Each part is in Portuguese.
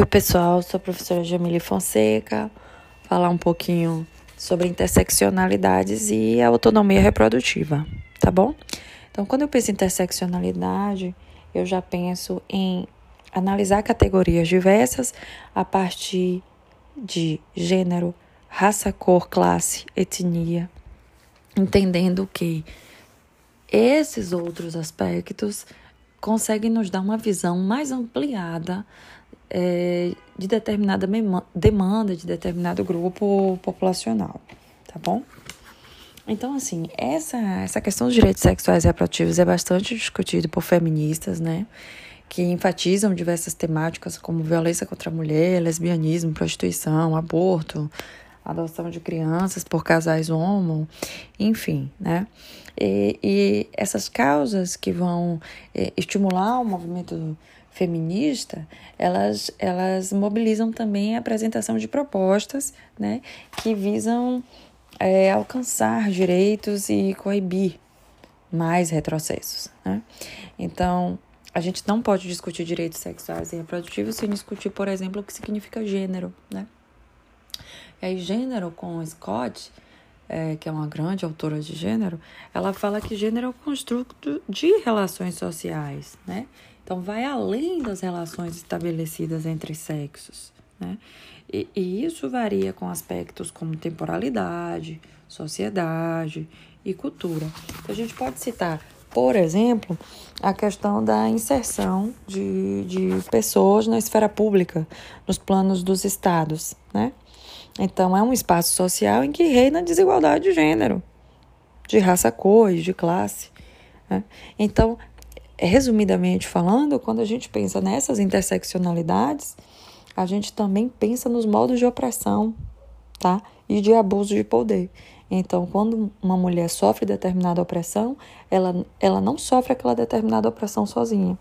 Oi, pessoal, sou a professora Jamile Fonseca. Falar um pouquinho sobre interseccionalidades e a autonomia reprodutiva, tá bom? Então, quando eu penso em interseccionalidade, eu já penso em analisar categorias diversas a partir de gênero, raça, cor, classe, etnia, entendendo que esses outros aspectos conseguem nos dar uma visão mais ampliada é, de determinada demanda de determinado grupo populacional, tá bom? Então, assim, essa, essa questão dos direitos sexuais e reprodutivos é bastante discutida por feministas, né? Que enfatizam diversas temáticas como violência contra a mulher, lesbianismo, prostituição, aborto, adoção de crianças por casais homo, enfim, né? E, e essas causas que vão é, estimular o movimento feminista, elas, elas mobilizam também a apresentação de propostas né, que visam é, alcançar direitos e coibir mais retrocessos. Né? Então, a gente não pode discutir direitos sexuais e reprodutivos sem discutir, por exemplo, o que significa gênero. Né? E aí, gênero com Scott, é, que é uma grande autora de gênero, ela fala que gênero é o construto de relações sociais, né? Então, vai além das relações estabelecidas entre sexos. Né? E, e isso varia com aspectos como temporalidade, sociedade e cultura. Então, a gente pode citar, por exemplo, a questão da inserção de, de pessoas na esfera pública, nos planos dos estados. Né? Então, é um espaço social em que reina a desigualdade de gênero, de raça, cor e de classe. Né? Então, resumidamente falando, quando a gente pensa nessas interseccionalidades, a gente também pensa nos modos de opressão, tá? E de abuso de poder. Então, quando uma mulher sofre determinada opressão, ela, ela não sofre aquela determinada opressão sozinha.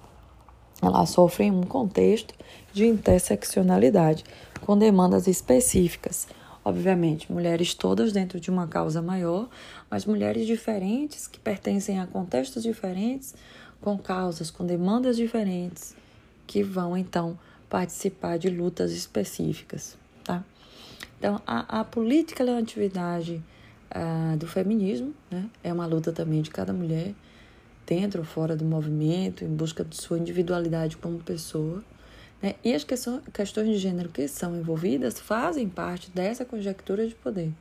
Ela sofre em um contexto de interseccionalidade, com demandas específicas. Obviamente, mulheres todas dentro de uma causa maior, mas mulheres diferentes que pertencem a contextos diferentes, com causas, com demandas diferentes, que vão então participar de lutas específicas, tá? Então, a, a política da atividade uh, do feminismo, né, é uma luta também de cada mulher, dentro ou fora do movimento, em busca de sua individualidade como pessoa, né? E as questões de gênero que são envolvidas fazem parte dessa conjectura de poder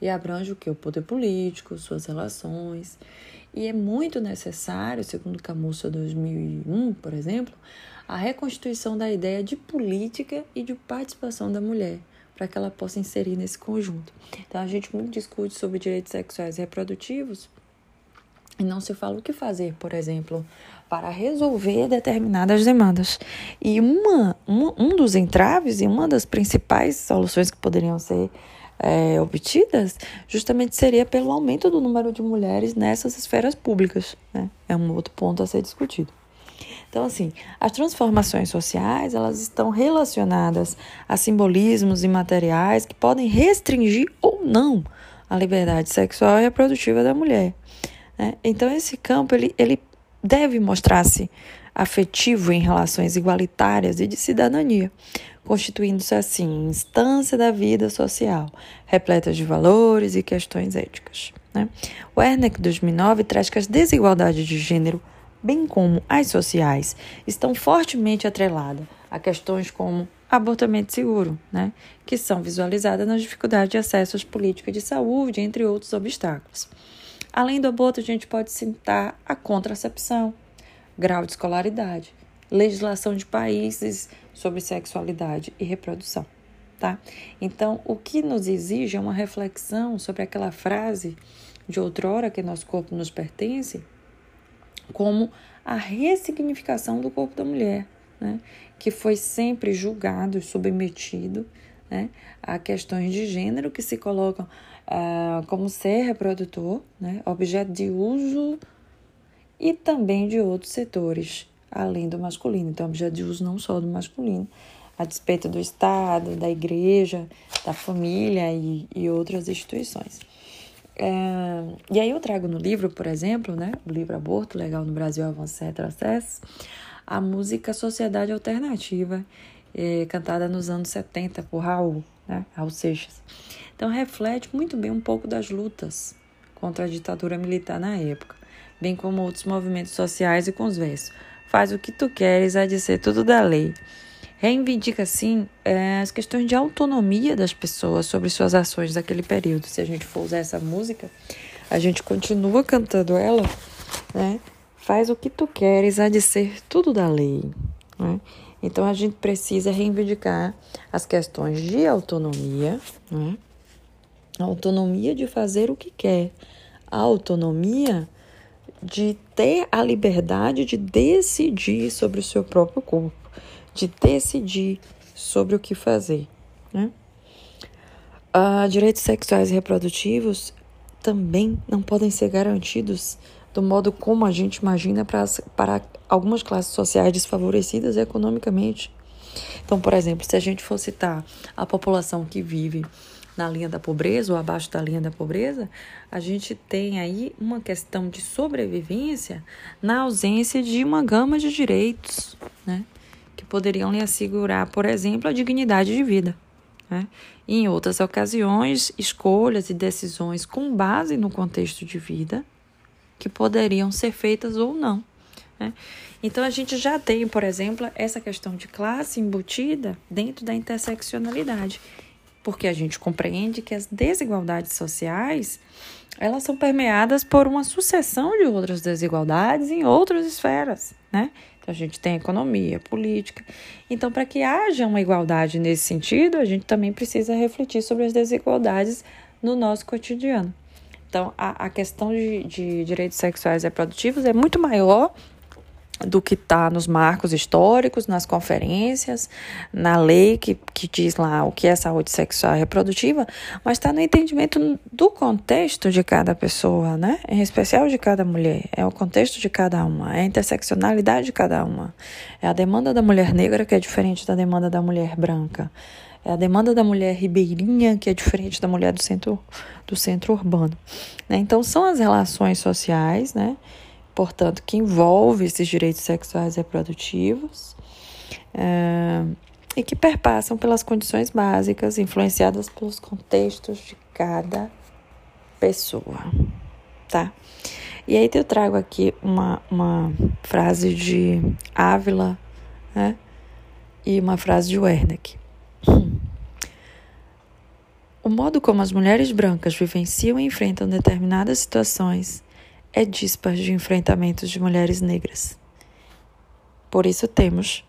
e abrange o que? O poder político, suas relações. E é muito necessário, segundo Camusso 2001, por exemplo, a reconstituição da ideia de política e de participação da mulher, para que ela possa inserir nesse conjunto. Então, a gente muito discute sobre direitos sexuais e reprodutivos e não se fala o que fazer, por exemplo, para resolver determinadas demandas. E uma, uma, um dos entraves e uma das principais soluções que poderiam ser é, obtidas justamente seria pelo aumento do número de mulheres nessas esferas públicas. Né? É um outro ponto a ser discutido. Então, assim, as transformações sociais, elas estão relacionadas a simbolismos imateriais que podem restringir ou não a liberdade sexual e reprodutiva da mulher. Né? Então, esse campo, ele, ele deve mostrar-se afetivo em relações igualitárias e de cidadania, constituindo-se assim instância da vida social, repleta de valores e questões éticas. Né? O Werneck 2009 traz que as desigualdades de gênero, bem como as sociais, estão fortemente atreladas a questões como abortamento seguro, né? que são visualizadas nas dificuldades de acesso às políticas de saúde, entre outros obstáculos. Além do aborto, a gente pode citar a contracepção, grau de escolaridade, legislação de países sobre sexualidade e reprodução, tá? Então, o que nos exige é uma reflexão sobre aquela frase de outrora que nosso corpo nos pertence, como a ressignificação do corpo da mulher, né? que foi sempre julgado e submetido né? a questões de gênero que se colocam uh, como ser reprodutor, né? objeto de uso e também de outros setores, além do masculino. Então, objeto de uso não só do masculino, a despeito do Estado, da igreja, da família e, e outras instituições. É, e aí eu trago no livro, por exemplo, né, o livro Aborto Legal no Brasil, Avanço e Retrocesso, a música Sociedade Alternativa, é, cantada nos anos 70 por Raul, né? Raul Seixas. Então reflete muito bem um pouco das lutas contra a ditadura militar na época, bem como outros movimentos sociais e com os versos. Faz o que tu queres, há de ser tudo da lei. Reivindica, assim, é, as questões de autonomia das pessoas sobre suas ações daquele período. Se a gente for usar essa música, a gente continua cantando ela, né? Faz o que tu queres, há de ser tudo da lei. Né? Então a gente precisa reivindicar as questões de autonomia, né? autonomia de fazer o que quer, a autonomia de ter a liberdade de decidir sobre o seu próprio corpo, de decidir sobre o que fazer. Né? Uh, direitos sexuais e reprodutivos também não podem ser garantidos do modo como a gente imagina para, para algumas classes sociais desfavorecidas economicamente. Então, por exemplo, se a gente for citar a população que vive na linha da pobreza ou abaixo da linha da pobreza, a gente tem aí uma questão de sobrevivência na ausência de uma gama de direitos, né? Que poderiam lhe assegurar, por exemplo, a dignidade de vida. Né? E em outras ocasiões, escolhas e decisões com base no contexto de vida que poderiam ser feitas ou não. Né? Então, a gente já tem, por exemplo, essa questão de classe embutida dentro da interseccionalidade, porque a gente compreende que as desigualdades sociais elas são permeadas por uma sucessão de outras desigualdades em outras esferas, né? Então, a gente tem economia, política. Então, para que haja uma igualdade nesse sentido, a gente também precisa refletir sobre as desigualdades no nosso cotidiano. Então, a, a questão de, de direitos sexuais e reprodutivos é muito maior do que está nos marcos históricos, nas conferências, na lei que, que diz lá o que é saúde sexual e reprodutiva, mas está no entendimento do contexto de cada pessoa, né? Em especial de cada mulher. É o contexto de cada uma, é a interseccionalidade de cada uma. É a demanda da mulher negra que é diferente da demanda da mulher branca. É a demanda da mulher ribeirinha que é diferente da mulher do centro, do centro urbano. Né? Então, são as relações sociais, né? portanto, que envolve esses direitos sexuais e reprodutivos é, e que perpassam pelas condições básicas influenciadas pelos contextos de cada pessoa, tá? E aí eu trago aqui uma, uma frase de Ávila, né? E uma frase de Werneck. O modo como as mulheres brancas vivenciam e enfrentam determinadas situações é dispar de enfrentamentos de mulheres negras. Por isso temos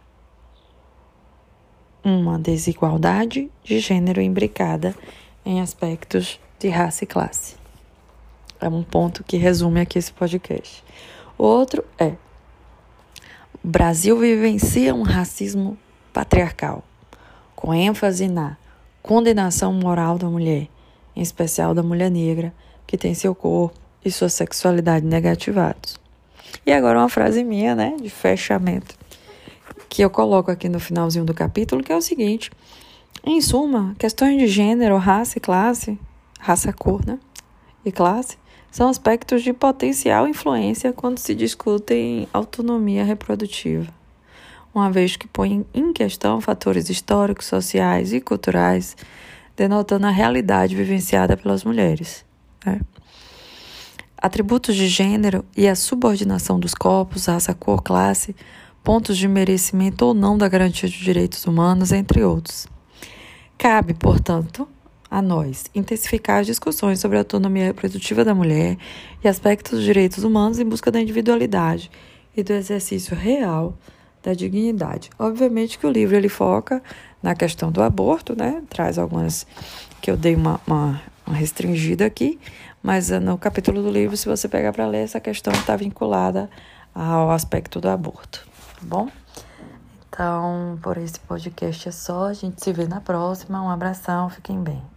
uma desigualdade de gênero imbricada em aspectos de raça e classe. É um ponto que resume aqui esse podcast. O outro é: o Brasil vivencia um racismo patriarcal, com ênfase na condenação moral da mulher, em especial da mulher negra, que tem seu corpo e sua sexualidade negativados. E agora uma frase minha, né, de fechamento, que eu coloco aqui no finalzinho do capítulo, que é o seguinte: em suma, questões de gênero, raça e classe, raça cor, né, e classe, são aspectos de potencial influência quando se discutem autonomia reprodutiva, uma vez que põem em questão fatores históricos, sociais e culturais, denotando a realidade vivenciada pelas mulheres. Né? atributos de gênero e a subordinação dos corpos, raça, cor, classe, pontos de merecimento ou não da garantia de direitos humanos, entre outros. Cabe, portanto, a nós intensificar as discussões sobre a autonomia reprodutiva da mulher e aspectos dos direitos humanos em busca da individualidade e do exercício real da dignidade. Obviamente que o livro ele foca na questão do aborto, né? Traz algumas que eu dei uma, uma, uma restringida aqui, mas eh, no capítulo do livro, se você pegar para ler, essa questão está vinculada ao aspecto do aborto, tá bom? Então, por esse podcast é só. A gente se vê na próxima. Um abração, fiquem bem.